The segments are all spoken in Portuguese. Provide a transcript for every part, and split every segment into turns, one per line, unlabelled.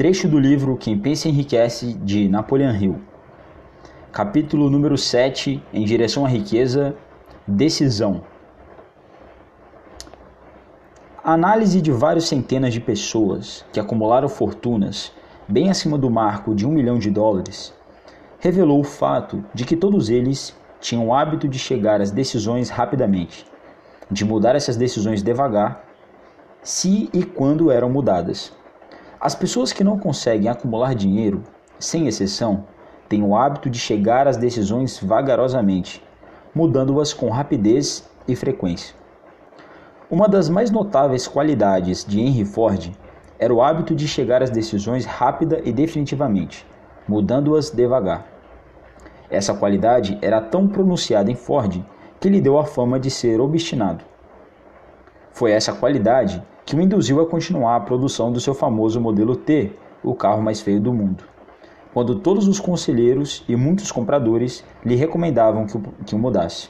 Trecho do livro Quem Pensa Enriquece, de Napoleon Hill. Capítulo número 7, Em Direção à Riqueza, Decisão. A análise de várias centenas de pessoas que acumularam fortunas bem acima do marco de um milhão de dólares revelou o fato de que todos eles tinham o hábito de chegar às decisões rapidamente, de mudar essas decisões devagar, se e quando eram mudadas. As pessoas que não conseguem acumular dinheiro, sem exceção, têm o hábito de chegar às decisões vagarosamente, mudando-as com rapidez e frequência. Uma das mais notáveis qualidades de Henry Ford era o hábito de chegar às decisões rápida e definitivamente, mudando-as devagar. Essa qualidade era tão pronunciada em Ford que lhe deu a fama de ser obstinado. Foi essa qualidade que o induziu a continuar a produção do seu famoso modelo T, o carro mais feio do mundo. Quando todos os conselheiros e muitos compradores lhe recomendavam que o, que o mudasse.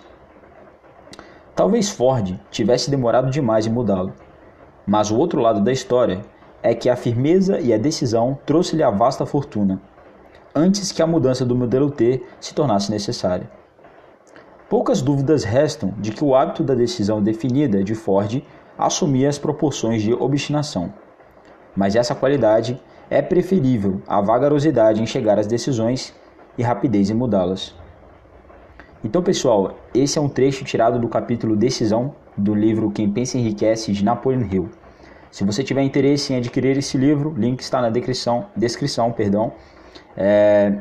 Talvez Ford tivesse demorado demais em mudá-lo, mas o outro lado da história é que a firmeza e a decisão trouxe-lhe a vasta fortuna, antes que a mudança do modelo T se tornasse necessária. Poucas dúvidas restam de que o hábito da decisão definida de Ford assumia as proporções de obstinação. Mas essa qualidade é preferível à vagarosidade em chegar às decisões e rapidez em mudá-las. Então, pessoal, esse é um trecho tirado do capítulo Decisão do livro Quem Pensa Enriquece de Napoleon Hill. Se você tiver interesse em adquirir esse livro, link está na descrição, descrição perdão. É,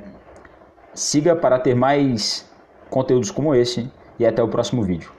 siga para ter mais conteúdos como esse e até o próximo vídeo.